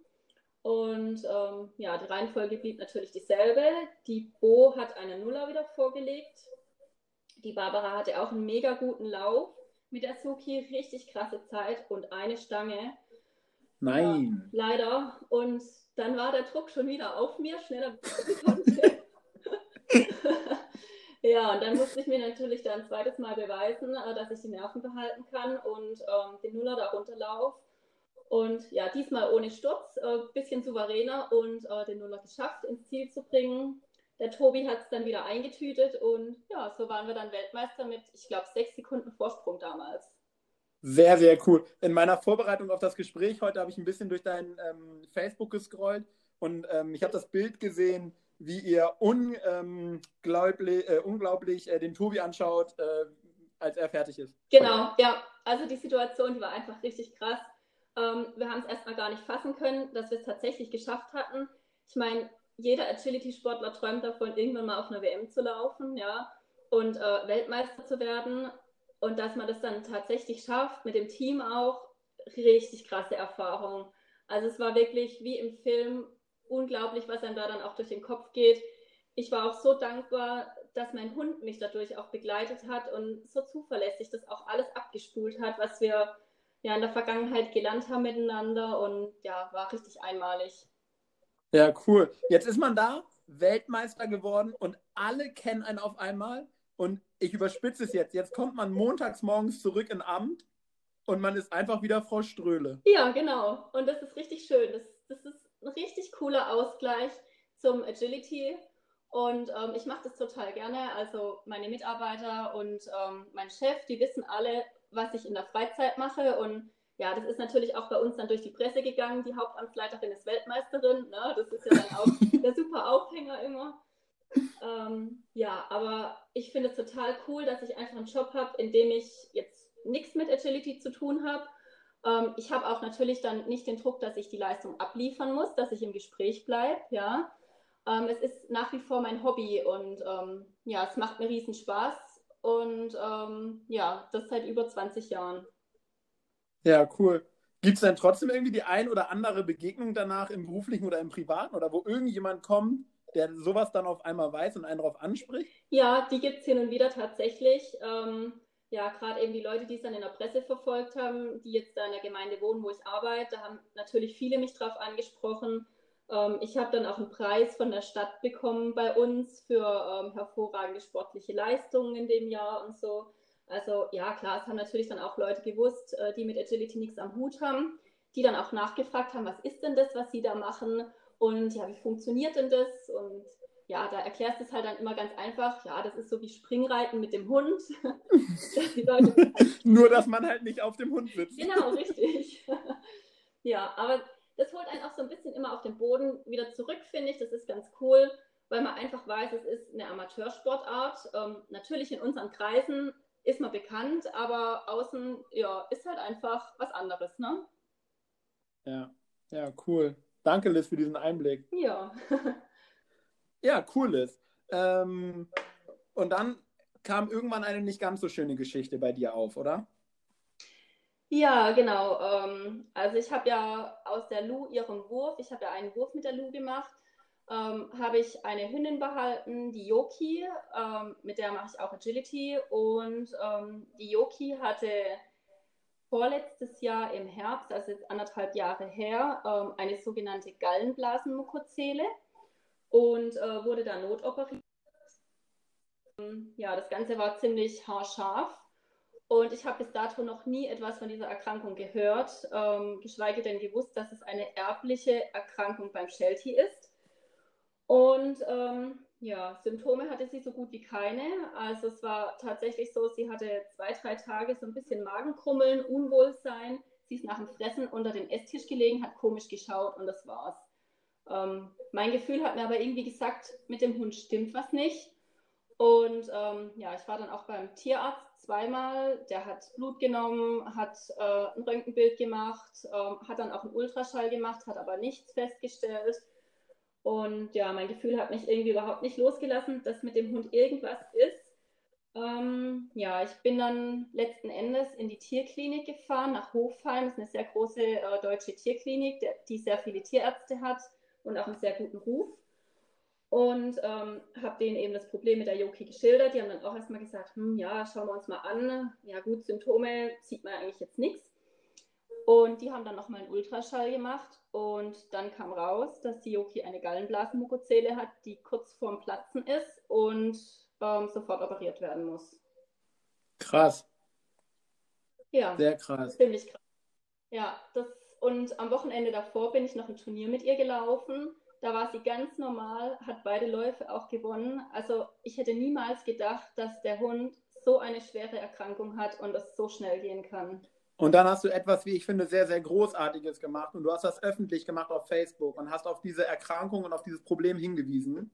Und ähm, ja, die Reihenfolge blieb natürlich dieselbe. Die Bo hat einen Nuller wieder vorgelegt. Die Barbara hatte auch einen mega guten Lauf mit der Suki, richtig krasse Zeit und eine Stange. Nein. Ja, leider. Und dann war der Druck schon wieder auf mir, schneller ja, und dann musste ich mir natürlich dann ein zweites Mal beweisen, äh, dass ich die Nerven behalten kann und ähm, den Nuller da runterlaufe. Und ja, diesmal ohne Sturz, ein äh, bisschen souveräner und äh, den Nuller geschafft, ins Ziel zu bringen. Der Tobi hat es dann wieder eingetütet und ja, so waren wir dann Weltmeister mit, ich glaube, sechs Sekunden Vorsprung damals. Sehr, sehr cool. In meiner Vorbereitung auf das Gespräch heute habe ich ein bisschen durch dein ähm, Facebook gescrollt und ähm, ich habe das Bild gesehen, wie ihr unglaublich, äh, unglaublich äh, den Tobi anschaut, äh, als er fertig ist. Genau, ja. Also die Situation, die war einfach richtig krass. Ähm, wir haben es erstmal gar nicht fassen können, dass wir es tatsächlich geschafft hatten. Ich meine, jeder Agility-Sportler träumt davon, irgendwann mal auf einer WM zu laufen, ja, und äh, Weltmeister zu werden. Und dass man das dann tatsächlich schafft, mit dem Team auch, richtig krasse Erfahrung. Also es war wirklich wie im Film unglaublich, was einem da dann auch durch den Kopf geht. Ich war auch so dankbar, dass mein Hund mich dadurch auch begleitet hat und so zuverlässig das auch alles abgespult hat, was wir ja in der Vergangenheit gelernt haben miteinander und ja, war richtig einmalig. Ja, cool. Jetzt ist man da, Weltmeister geworden und alle kennen einen auf einmal. Und ich überspitze es jetzt. Jetzt kommt man montags morgens zurück in Amt und man ist einfach wieder Frau Ströhle. Ja, genau. Und das ist richtig schön. Das, das ist ein richtig cooler Ausgleich zum Agility. Und ähm, ich mache das total gerne. Also meine Mitarbeiter und ähm, mein Chef, die wissen alle, was ich in der Freizeit mache. Und ja, das ist natürlich auch bei uns dann durch die Presse gegangen. Die Hauptamtsleiterin ist Weltmeisterin. Ne? Das ist ja dann auch der super Aufhänger immer. Ähm, ja, aber ich finde es total cool, dass ich einfach einen Job habe, in dem ich jetzt nichts mit Agility zu tun habe. Ähm, ich habe auch natürlich dann nicht den Druck, dass ich die Leistung abliefern muss, dass ich im Gespräch bleibe. Ja, ähm, es ist nach wie vor mein Hobby und ähm, ja, es macht mir riesen Spaß und ähm, ja, das seit über 20 Jahren. Ja, cool. Gibt es denn trotzdem irgendwie die ein oder andere Begegnung danach im beruflichen oder im privaten oder wo irgendjemand kommt, der sowas dann auf einmal weiß und einen darauf anspricht? Ja, die gibt es hin und wieder tatsächlich. Ähm, ja, gerade eben die Leute, die es dann in der Presse verfolgt haben, die jetzt da in der Gemeinde wohnen, wo ich arbeite, da haben natürlich viele mich drauf angesprochen. Ähm, ich habe dann auch einen Preis von der Stadt bekommen bei uns für ähm, hervorragende sportliche Leistungen in dem Jahr und so. Also ja, klar, es haben natürlich dann auch Leute gewusst, äh, die mit Agility nichts am Hut haben, die dann auch nachgefragt haben, was ist denn das, was sie da machen und ja, wie funktioniert denn das? Und ja, da erklärst du es halt dann immer ganz einfach. Ja, das ist so wie Springreiten mit dem Hund. Nur, dass man halt nicht auf dem Hund sitzt. Genau, richtig. ja, aber das holt einen auch so ein bisschen immer auf den Boden wieder zurück, finde ich. Das ist ganz cool, weil man einfach weiß, es ist eine Amateursportart. Ähm, natürlich in unseren Kreisen ist man bekannt, aber außen ja, ist halt einfach was anderes, ne? Ja, ja, cool. Danke, Liz, für diesen Einblick. Ja. ja, cool, Liz. Ähm, und dann kam irgendwann eine nicht ganz so schöne Geschichte bei dir auf, oder? Ja, genau. Ähm, also ich habe ja aus der Lu ihren Wurf, ich habe ja einen Wurf mit der Lu gemacht ähm, habe ich eine Hündin behalten, die Yoki, ähm, mit der mache ich auch Agility. Und ähm, die Yoki hatte vorletztes Jahr im Herbst, also jetzt anderthalb Jahre her, ähm, eine sogenannte Gallenblasenmukozele und äh, wurde da notoperiert. Ja, das Ganze war ziemlich haarscharf. Und ich habe bis dato noch nie etwas von dieser Erkrankung gehört, ähm, geschweige denn gewusst, dass es eine erbliche Erkrankung beim Sheltie ist. Und ähm, ja, Symptome hatte sie so gut wie keine. Also es war tatsächlich so, sie hatte zwei, drei Tage so ein bisschen Magenkrummeln, Unwohlsein. Sie ist nach dem Fressen unter den Esstisch gelegen, hat komisch geschaut und das war's. Ähm, mein Gefühl hat mir aber irgendwie gesagt, mit dem Hund stimmt was nicht. Und ähm, ja, ich war dann auch beim Tierarzt zweimal. Der hat Blut genommen, hat äh, ein Röntgenbild gemacht, ähm, hat dann auch einen Ultraschall gemacht, hat aber nichts festgestellt. Und ja, mein Gefühl hat mich irgendwie überhaupt nicht losgelassen, dass mit dem Hund irgendwas ist. Ähm, ja, ich bin dann letzten Endes in die Tierklinik gefahren, nach Hofheim. Das ist eine sehr große äh, deutsche Tierklinik, der, die sehr viele Tierärzte hat und auch einen sehr guten Ruf. Und ähm, habe denen eben das Problem mit der Yoki geschildert. Die haben dann auch erstmal gesagt, hm, ja, schauen wir uns mal an. Ja gut, Symptome sieht man eigentlich jetzt nichts. Und die haben dann nochmal einen Ultraschall gemacht und dann kam raus, dass die Yoki eine Gallenblasenmukozele hat, die kurz vorm Platzen ist und ähm, sofort operiert werden muss. Krass. Ja. Sehr krass. Ziemlich krass. Ja, das, und am Wochenende davor bin ich noch ein Turnier mit ihr gelaufen. Da war sie ganz normal, hat beide Läufe auch gewonnen. Also ich hätte niemals gedacht, dass der Hund so eine schwere Erkrankung hat und es so schnell gehen kann. Und dann hast du etwas, wie ich finde, sehr, sehr Großartiges gemacht und du hast das öffentlich gemacht auf Facebook und hast auf diese Erkrankung und auf dieses Problem hingewiesen.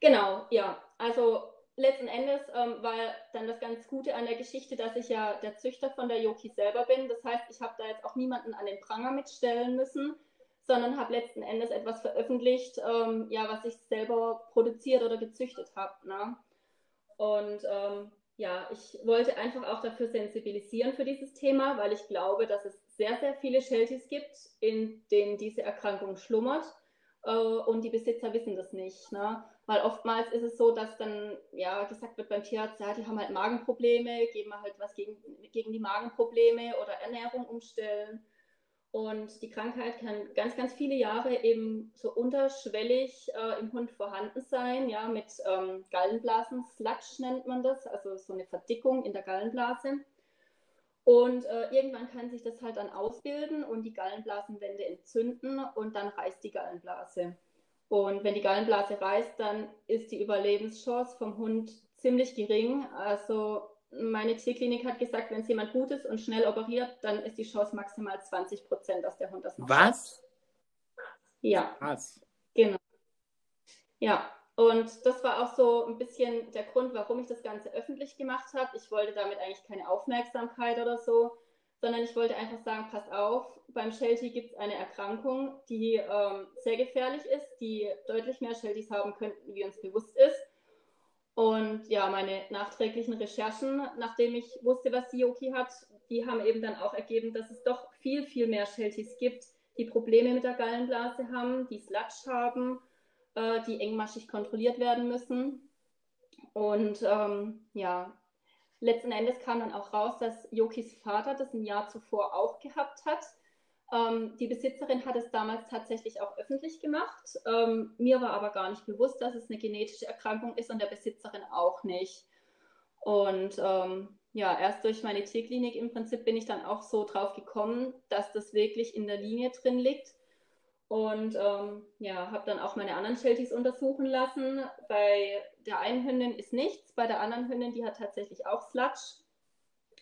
Genau, ja. Also letzten Endes ähm, war dann das ganz Gute an der Geschichte, dass ich ja der Züchter von der Yoki selber bin. Das heißt, ich habe da jetzt auch niemanden an den Pranger mitstellen müssen, sondern habe letzten Endes etwas veröffentlicht, ähm, ja, was ich selber produziert oder gezüchtet habe. Ne? Und ähm, ja, ich wollte einfach auch dafür sensibilisieren für dieses Thema, weil ich glaube, dass es sehr, sehr viele Shelties gibt, in denen diese Erkrankung schlummert äh, und die Besitzer wissen das nicht. Ne? Weil oftmals ist es so, dass dann ja gesagt wird beim Tierarzt, ja, die haben halt Magenprobleme, geben wir halt was gegen, gegen die Magenprobleme oder Ernährung umstellen. Und die Krankheit kann ganz, ganz viele Jahre eben so unterschwellig äh, im Hund vorhanden sein, ja, mit ähm, Gallenblasen, Sludge nennt man das, also so eine Verdickung in der Gallenblase. Und äh, irgendwann kann sich das halt dann ausbilden und die Gallenblasenwände entzünden und dann reißt die Gallenblase. Und wenn die Gallenblase reißt, dann ist die Überlebenschance vom Hund ziemlich gering. Also meine Tierklinik hat gesagt, wenn es jemand gut ist und schnell operiert, dann ist die Chance maximal 20 Prozent, dass der Hund das noch Was? Ja. Was? Genau. Ja, und das war auch so ein bisschen der Grund, warum ich das Ganze öffentlich gemacht habe. Ich wollte damit eigentlich keine Aufmerksamkeit oder so, sondern ich wollte einfach sagen, pass auf, beim Sheltie gibt es eine Erkrankung, die ähm, sehr gefährlich ist, die deutlich mehr Shelties haben könnten, wie uns bewusst ist. Und ja, meine nachträglichen Recherchen, nachdem ich wusste, was Yoki hat, die haben eben dann auch ergeben, dass es doch viel, viel mehr Shelties gibt, die Probleme mit der Gallenblase haben, die Sludge haben äh, die engmaschig kontrolliert werden müssen. Und ähm, ja, letzten Endes kam dann auch raus, dass Yokis Vater das ein Jahr zuvor auch gehabt hat. Ähm, die Besitzerin hat es damals tatsächlich auch öffentlich gemacht. Ähm, mir war aber gar nicht bewusst, dass es eine genetische Erkrankung ist und der Besitzerin auch nicht. Und ähm, ja, erst durch meine Tierklinik im Prinzip bin ich dann auch so drauf gekommen, dass das wirklich in der Linie drin liegt und ähm, ja, habe dann auch meine anderen Shelties untersuchen lassen. Bei der einen Hündin ist nichts, bei der anderen Hündin, die hat tatsächlich auch Sludge,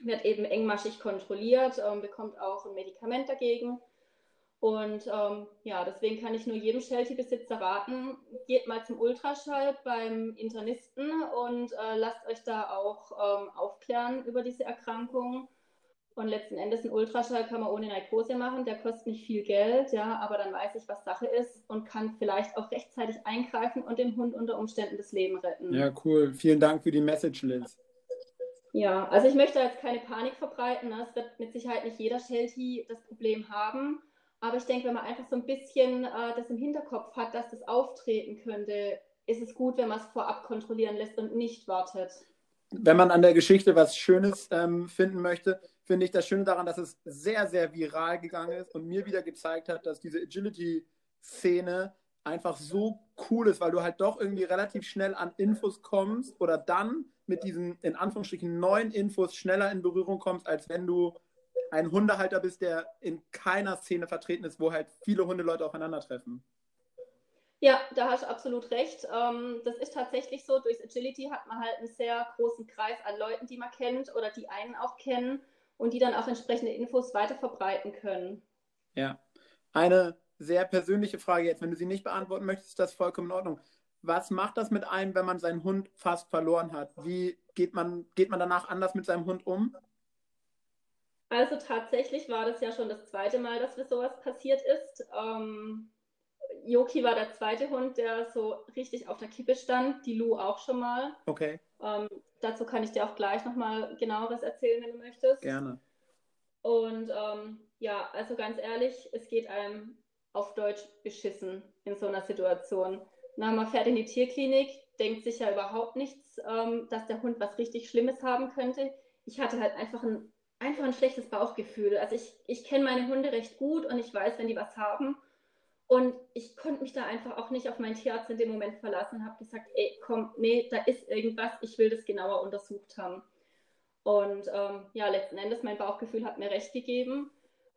wird eben engmaschig kontrolliert, ähm, bekommt auch ein Medikament dagegen. Und ähm, ja, deswegen kann ich nur jedem Sheltie-Besitzer raten, geht mal zum Ultraschall beim Internisten und äh, lasst euch da auch ähm, aufklären über diese Erkrankung. Und letzten Endes ein Ultraschall kann man ohne Narkose machen, der kostet nicht viel Geld, ja, aber dann weiß ich, was Sache ist und kann vielleicht auch rechtzeitig eingreifen und dem Hund unter Umständen das Leben retten. Ja, cool. Vielen Dank für die Message, Liz. Ja, also ich möchte jetzt keine Panik verbreiten. Ne? Es wird mit Sicherheit nicht jeder Sheltie das Problem haben. Aber ich denke, wenn man einfach so ein bisschen äh, das im Hinterkopf hat, dass das auftreten könnte, ist es gut, wenn man es vorab kontrollieren lässt und nicht wartet. Wenn man an der Geschichte was Schönes ähm, finden möchte, finde ich das Schöne daran, dass es sehr, sehr viral gegangen ist und mir wieder gezeigt hat, dass diese Agility-Szene einfach so cool ist, weil du halt doch irgendwie relativ schnell an Infos kommst oder dann mit diesen in Anführungsstrichen neuen Infos schneller in Berührung kommst, als wenn du ein Hundehalter bist, der in keiner Szene vertreten ist, wo halt viele Hundeleute aufeinandertreffen. Ja, da hast du absolut recht. Ähm, das ist tatsächlich so. Durch Agility hat man halt einen sehr großen Kreis an Leuten, die man kennt oder die einen auch kennen und die dann auch entsprechende Infos weiter verbreiten können. Ja, eine sehr persönliche Frage jetzt. Wenn du sie nicht beantworten möchtest, ist das vollkommen in Ordnung. Was macht das mit einem, wenn man seinen Hund fast verloren hat? Wie geht man, geht man danach anders mit seinem Hund um? Also tatsächlich war das ja schon das zweite Mal, dass mir sowas passiert ist. Ähm, Yoki war der zweite Hund, der so richtig auf der Kippe stand. Die Lu auch schon mal. Okay. Ähm, dazu kann ich dir auch gleich nochmal genaueres erzählen, wenn du möchtest. Gerne. Und ähm, ja, also ganz ehrlich, es geht einem auf Deutsch beschissen in so einer Situation. Na, man fährt in die Tierklinik, denkt sich ja überhaupt nichts, ähm, dass der Hund was richtig Schlimmes haben könnte. Ich hatte halt einfach ein, einfach ein schlechtes Bauchgefühl. Also ich, ich kenne meine Hunde recht gut und ich weiß, wenn die was haben. Und ich konnte mich da einfach auch nicht auf meinen Tierarzt in dem Moment verlassen und habe gesagt, ey, komm, nee, da ist irgendwas, ich will das genauer untersucht haben. Und ähm, ja, letzten Endes, mein Bauchgefühl hat mir recht gegeben.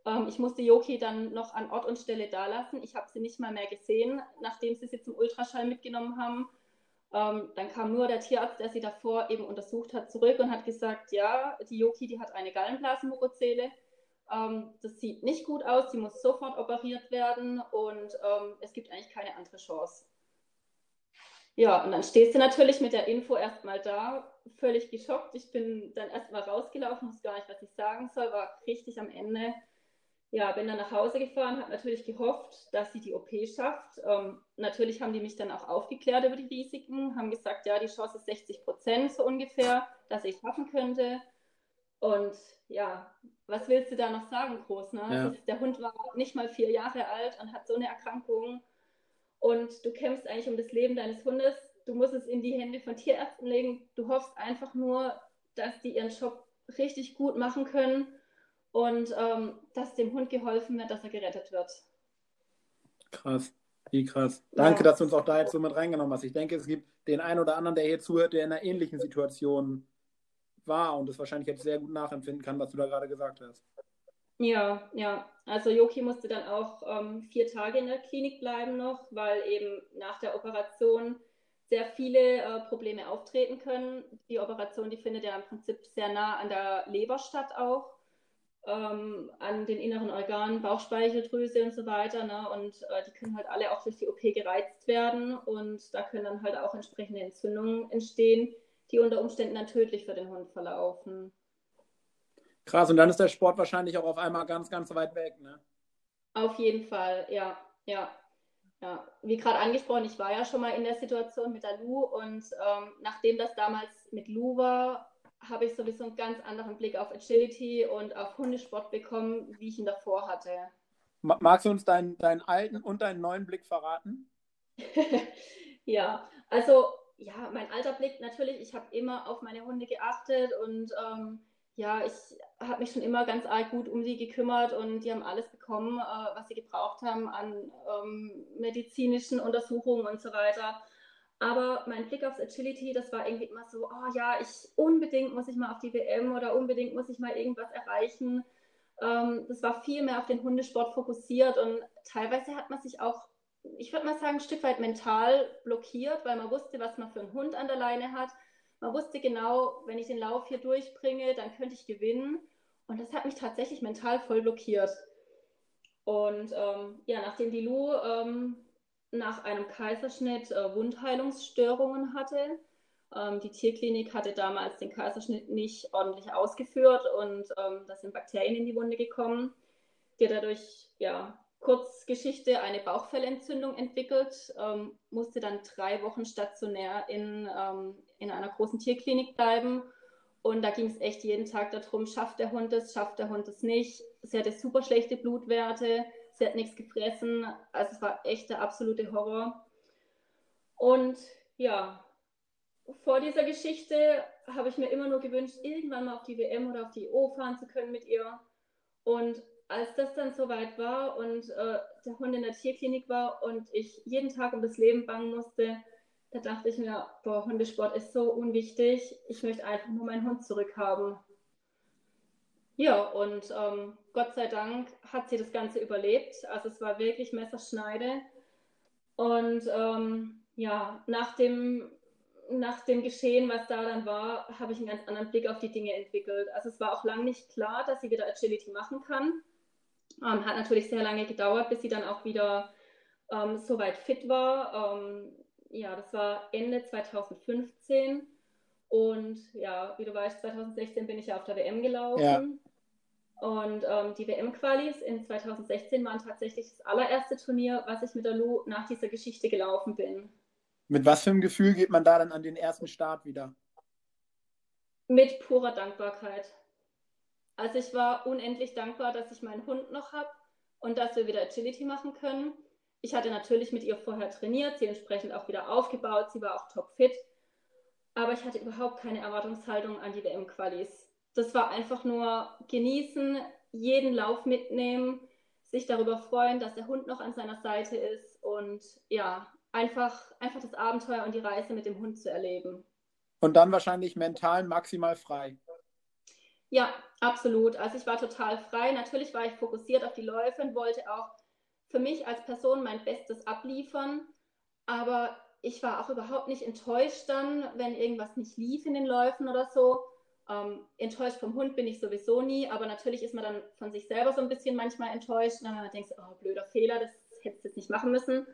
Ähm, ich musste Yoki dann noch an Ort und Stelle dalassen. Ich habe sie nicht mal mehr gesehen, nachdem sie sie zum Ultraschall mitgenommen haben. Ähm, dann kam nur der Tierarzt, der sie davor eben untersucht hat, zurück und hat gesagt, ja, die Yoki, die hat eine Gallenblasenmukozele ähm, das sieht nicht gut aus, sie muss sofort operiert werden und ähm, es gibt eigentlich keine andere Chance. Ja, und dann stehst du natürlich mit der Info erstmal da, völlig geschockt. Ich bin dann erstmal rausgelaufen, wusste gar nicht, was ich sagen soll, war richtig am Ende. Ja, bin dann nach Hause gefahren, habe natürlich gehofft, dass sie die OP schafft. Ähm, natürlich haben die mich dann auch aufgeklärt über die Risiken, haben gesagt, ja, die Chance ist 60 Prozent so ungefähr, dass ich schaffen könnte. Und ja, was willst du da noch sagen, groß? Ne? Ja. Ist, der Hund war nicht mal vier Jahre alt und hat so eine Erkrankung. Und du kämpfst eigentlich um das Leben deines Hundes. Du musst es in die Hände von Tierärzten legen. Du hoffst einfach nur, dass die ihren Job richtig gut machen können und ähm, dass dem Hund geholfen wird, dass er gerettet wird. Krass, wie krass. Danke, ja. dass du uns auch da jetzt so mit reingenommen hast. Ich denke, es gibt den einen oder anderen, der hier zuhört, der in einer ähnlichen Situation war und es wahrscheinlich jetzt sehr gut nachempfinden kann, was du da gerade gesagt hast. Ja, ja. Also Joki musste dann auch ähm, vier Tage in der Klinik bleiben noch, weil eben nach der Operation sehr viele äh, Probleme auftreten können. Die Operation, die findet ja im Prinzip sehr nah an der Leber statt auch, ähm, an den inneren Organen, Bauchspeicheldrüse und so weiter. Ne? Und äh, die können halt alle auch durch die OP gereizt werden und da können dann halt auch entsprechende Entzündungen entstehen, die unter Umständen dann tödlich für den Hund verlaufen. Krass, und dann ist der Sport wahrscheinlich auch auf einmal ganz, ganz weit weg, ne? Auf jeden Fall, ja, ja. Ja, wie gerade angesprochen, ich war ja schon mal in der Situation mit der Lu und ähm, nachdem das damals mit Lu war, habe ich sowieso einen ganz anderen Blick auf Agility und auf Hundesport bekommen, wie ich ihn davor hatte. Magst du uns deinen, deinen alten und deinen neuen Blick verraten? ja, also ja, mein alter Blick natürlich, ich habe immer auf meine Hunde geachtet und ähm, ja, ich habe mich schon immer ganz arg gut um sie gekümmert und die haben alles bekommen, äh, was sie gebraucht haben an ähm, medizinischen Untersuchungen und so weiter. Aber mein Blick aufs Agility, das war irgendwie immer so, oh ja, ich unbedingt muss ich mal auf die WM oder unbedingt muss ich mal irgendwas erreichen. Ähm, das war viel mehr auf den Hundesport fokussiert und teilweise hat man sich auch, ich würde mal sagen, ein Stück weit mental blockiert, weil man wusste, was man für einen Hund an der Leine hat man wusste genau, wenn ich den Lauf hier durchbringe, dann könnte ich gewinnen. Und das hat mich tatsächlich mental voll blockiert. Und ähm, ja, nachdem die Lu ähm, nach einem Kaiserschnitt äh, Wundheilungsstörungen hatte, ähm, die Tierklinik hatte damals den Kaiserschnitt nicht ordentlich ausgeführt und ähm, da sind Bakterien in die Wunde gekommen, die dadurch ja, Kurzgeschichte, eine Bauchfellentzündung entwickelt, ähm, musste dann drei Wochen stationär in, ähm, in einer großen Tierklinik bleiben. Und da ging es echt jeden Tag darum, schafft der Hund es, schafft der Hund es nicht. Sie hatte super schlechte Blutwerte, sie hat nichts gefressen. Also es war echt der absolute Horror. Und ja, vor dieser Geschichte habe ich mir immer nur gewünscht, irgendwann mal auf die WM oder auf die EO fahren zu können mit ihr. Und als das dann soweit war und äh, der Hund in der Tierklinik war und ich jeden Tag um das Leben bangen musste, da dachte ich mir, boah, Hundesport ist so unwichtig. Ich möchte einfach nur meinen Hund zurückhaben. Ja, und ähm, Gott sei Dank hat sie das Ganze überlebt. Also es war wirklich Messerschneide. Und ähm, ja, nach dem, nach dem Geschehen, was da dann war, habe ich einen ganz anderen Blick auf die Dinge entwickelt. Also es war auch lange nicht klar, dass sie wieder Agility machen kann. Ähm, hat natürlich sehr lange gedauert, bis sie dann auch wieder ähm, so weit fit war. Ähm, ja, das war Ende 2015. Und ja, wie du weißt, 2016 bin ich ja auf der WM gelaufen. Ja. Und ähm, die WM-Qualis in 2016 waren tatsächlich das allererste Turnier, was ich mit der Lu nach dieser Geschichte gelaufen bin. Mit was für einem Gefühl geht man da dann an den ersten Start wieder? Mit purer Dankbarkeit. Also ich war unendlich dankbar, dass ich meinen Hund noch habe und dass wir wieder Agility machen können. Ich hatte natürlich mit ihr vorher trainiert, sie entsprechend auch wieder aufgebaut, sie war auch topfit. Aber ich hatte überhaupt keine Erwartungshaltung an die WM-Qualis. Das war einfach nur genießen, jeden Lauf mitnehmen, sich darüber freuen, dass der Hund noch an seiner Seite ist und ja, einfach, einfach das Abenteuer und die Reise mit dem Hund zu erleben. Und dann wahrscheinlich mental maximal frei. Ja, absolut. Also ich war total frei. Natürlich war ich fokussiert auf die Läufe und wollte auch für mich als Person mein Bestes abliefern. Aber ich war auch überhaupt nicht enttäuscht dann, wenn irgendwas nicht lief in den Läufen oder so. Ähm, enttäuscht vom Hund bin ich sowieso nie, aber natürlich ist man dann von sich selber so ein bisschen manchmal enttäuscht. Und dann denkst du, oh, blöder Fehler, das hättest du jetzt nicht machen müssen.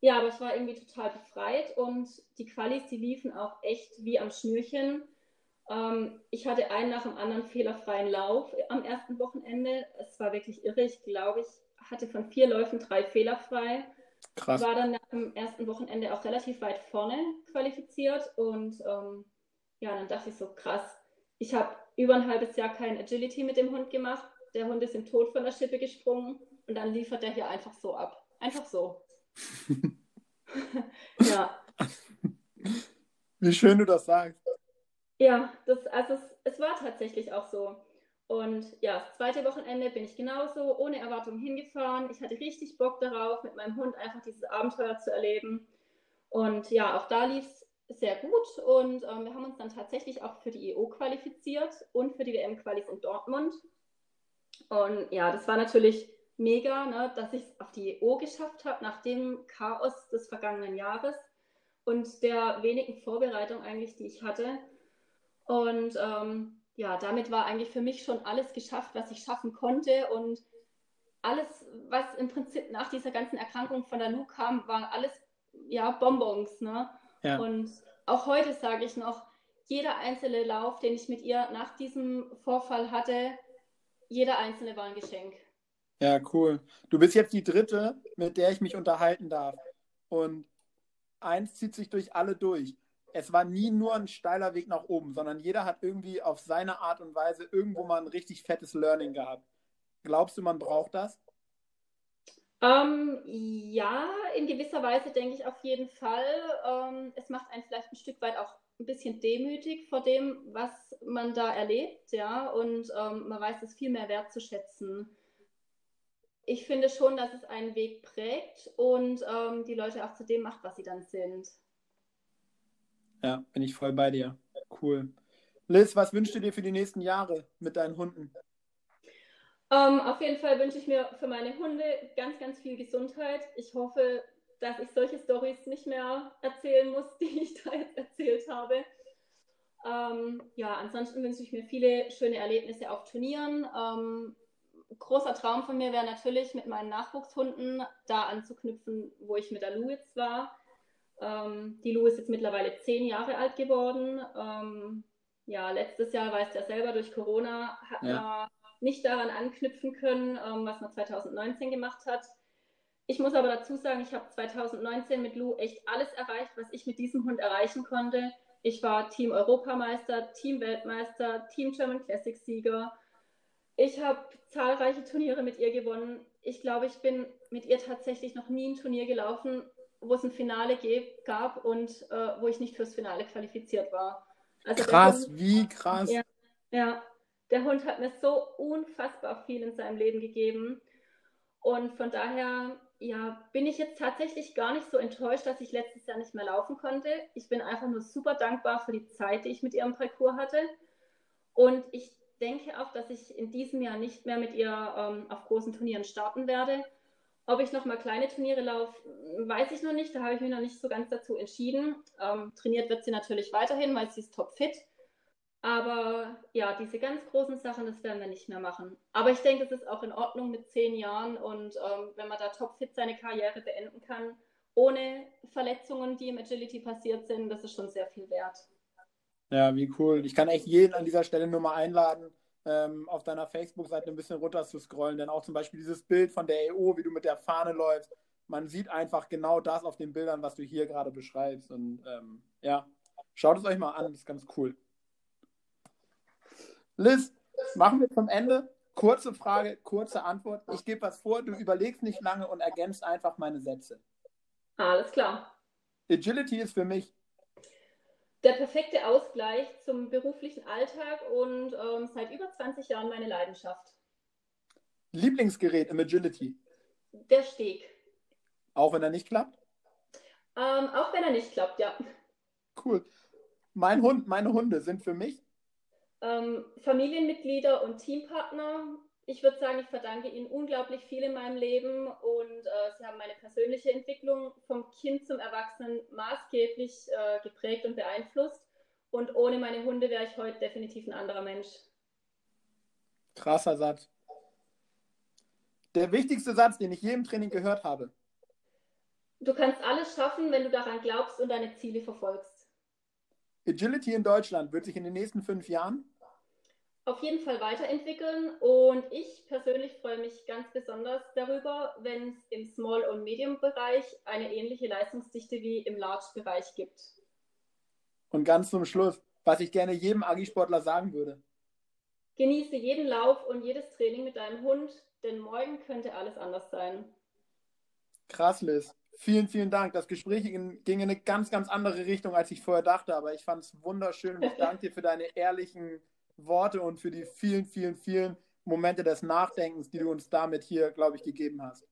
Ja, aber ich war irgendwie total befreit und die Qualis, die liefen auch echt wie am Schnürchen. Ähm, ich hatte einen nach dem anderen fehlerfreien Lauf am ersten Wochenende. Es war wirklich irre. Ich glaube, ich hatte von vier Läufen drei fehlerfrei. Krass. War dann nach dem ersten Wochenende auch relativ weit vorne qualifiziert. Und ähm, ja, dann dachte ich so, krass. Ich habe über ein halbes Jahr kein Agility mit dem Hund gemacht. Der Hund ist im Tod von der Schippe gesprungen und dann liefert er hier einfach so ab. Einfach so. ja. Wie schön du das sagst. Ja, das, also es, es war tatsächlich auch so. Und ja, das zweite Wochenende bin ich genauso ohne Erwartung hingefahren. Ich hatte richtig Bock darauf, mit meinem Hund einfach dieses Abenteuer zu erleben. Und ja, auch da lief es sehr gut. Und ähm, wir haben uns dann tatsächlich auch für die EO qualifiziert und für die WM-Qualis in Dortmund. Und ja, das war natürlich mega, ne, dass ich es auf die EO geschafft habe nach dem Chaos des vergangenen Jahres. und der wenigen Vorbereitung eigentlich, die ich hatte. Und ähm, ja, damit war eigentlich für mich schon alles geschafft, was ich schaffen konnte. Und alles, was im Prinzip nach dieser ganzen Erkrankung von der Lu kam, war alles ja Bonbons. Ne? Ja. Und auch heute sage ich noch, jeder einzelne Lauf, den ich mit ihr nach diesem Vorfall hatte, jeder einzelne war ein Geschenk. Ja, cool. Du bist jetzt die dritte, mit der ich mich unterhalten darf. Und eins zieht sich durch alle durch. Es war nie nur ein steiler Weg nach oben, sondern jeder hat irgendwie auf seine Art und Weise irgendwo mal ein richtig fettes Learning gehabt. Glaubst du, man braucht das? Ähm, ja, in gewisser Weise denke ich auf jeden Fall. Ähm, es macht einen vielleicht ein Stück weit auch ein bisschen demütig vor dem, was man da erlebt, ja, und ähm, man weiß es viel mehr wertzuschätzen. Ich finde schon, dass es einen Weg prägt und ähm, die Leute auch zu dem macht, was sie dann sind. Ja, bin ich voll bei dir. Cool. Liz, was wünschst du dir für die nächsten Jahre mit deinen Hunden? Um, ähm, auf jeden Fall wünsche ich mir für meine Hunde ganz, ganz viel Gesundheit. Ich hoffe, dass ich solche Stories nicht mehr erzählen muss, die ich da jetzt erzählt habe. Ähm, ja, ansonsten wünsche ich mir viele schöne Erlebnisse auf Turnieren. Ähm, großer Traum von mir wäre natürlich, mit meinen Nachwuchshunden da anzuknüpfen, wo ich mit der Lou jetzt war. Ähm, die Lou ist jetzt mittlerweile zehn Jahre alt geworden. Ähm, ja, letztes Jahr, weißt du ja selber, durch Corona hat ja. man nicht daran anknüpfen können, ähm, was man 2019 gemacht hat. Ich muss aber dazu sagen, ich habe 2019 mit Lou echt alles erreicht, was ich mit diesem Hund erreichen konnte. Ich war Team Europameister, Team Weltmeister, Team German Classic Sieger. Ich habe zahlreiche Turniere mit ihr gewonnen. Ich glaube, ich bin mit ihr tatsächlich noch nie ein Turnier gelaufen, wo es ein Finale gab und äh, wo ich nicht fürs Finale qualifiziert war. Also krass, Hund, wie krass. Ja, ja, der Hund hat mir so unfassbar viel in seinem Leben gegeben. Und von daher ja, bin ich jetzt tatsächlich gar nicht so enttäuscht, dass ich letztes Jahr nicht mehr laufen konnte. Ich bin einfach nur super dankbar für die Zeit, die ich mit ihrem Parcours hatte. Und ich denke auch, dass ich in diesem Jahr nicht mehr mit ihr ähm, auf großen Turnieren starten werde. Ob ich noch mal kleine Turniere laufe, weiß ich noch nicht. Da habe ich mich noch nicht so ganz dazu entschieden. Ähm, trainiert wird sie natürlich weiterhin, weil sie ist topfit. Aber ja, diese ganz großen Sachen, das werden wir nicht mehr machen. Aber ich denke, es ist auch in Ordnung mit zehn Jahren und ähm, wenn man da topfit seine Karriere beenden kann, ohne Verletzungen, die im Agility passiert sind, das ist schon sehr viel wert. Ja, wie cool. Ich kann echt jeden an dieser Stelle nur mal einladen, ähm, auf deiner Facebook-Seite ein bisschen runter zu scrollen, denn auch zum Beispiel dieses Bild von der EO, wie du mit der Fahne läufst, man sieht einfach genau das auf den Bildern, was du hier gerade beschreibst. Und ähm, ja, schaut es euch mal an, das ist ganz cool. Liz, machen wir zum Ende. Kurze Frage, kurze Antwort. Ich gebe was vor, du überlegst nicht lange und ergänzt einfach meine Sätze. Alles klar. Agility ist für mich der perfekte Ausgleich zum beruflichen Alltag und ähm, seit über 20 Jahren meine Leidenschaft. Lieblingsgerät im Agility? Der Steg. Auch wenn er nicht klappt? Ähm, auch wenn er nicht klappt, ja. Cool. Mein Hund, meine Hunde sind für mich ähm, Familienmitglieder und Teampartner. Ich würde sagen, ich verdanke ihnen unglaublich viel in meinem Leben und äh, persönliche Entwicklung vom Kind zum Erwachsenen maßgeblich äh, geprägt und beeinflusst. Und ohne meine Hunde wäre ich heute definitiv ein anderer Mensch. Krasser Satz. Der wichtigste Satz, den ich je im Training gehört habe. Du kannst alles schaffen, wenn du daran glaubst und deine Ziele verfolgst. Agility in Deutschland wird sich in den nächsten fünf Jahren auf jeden Fall weiterentwickeln und ich persönlich freue mich ganz besonders darüber, wenn es im Small- und Medium-Bereich eine ähnliche Leistungsdichte wie im Large-Bereich gibt. Und ganz zum Schluss, was ich gerne jedem Agi-Sportler sagen würde. Genieße jeden Lauf und jedes Training mit deinem Hund, denn morgen könnte alles anders sein. Krass, Liz. Vielen, vielen Dank. Das Gespräch ging in eine ganz, ganz andere Richtung, als ich vorher dachte, aber ich fand es wunderschön und ich danke dir für deine ehrlichen Worte und für die vielen, vielen, vielen Momente des Nachdenkens, die du uns damit hier, glaube ich, gegeben hast.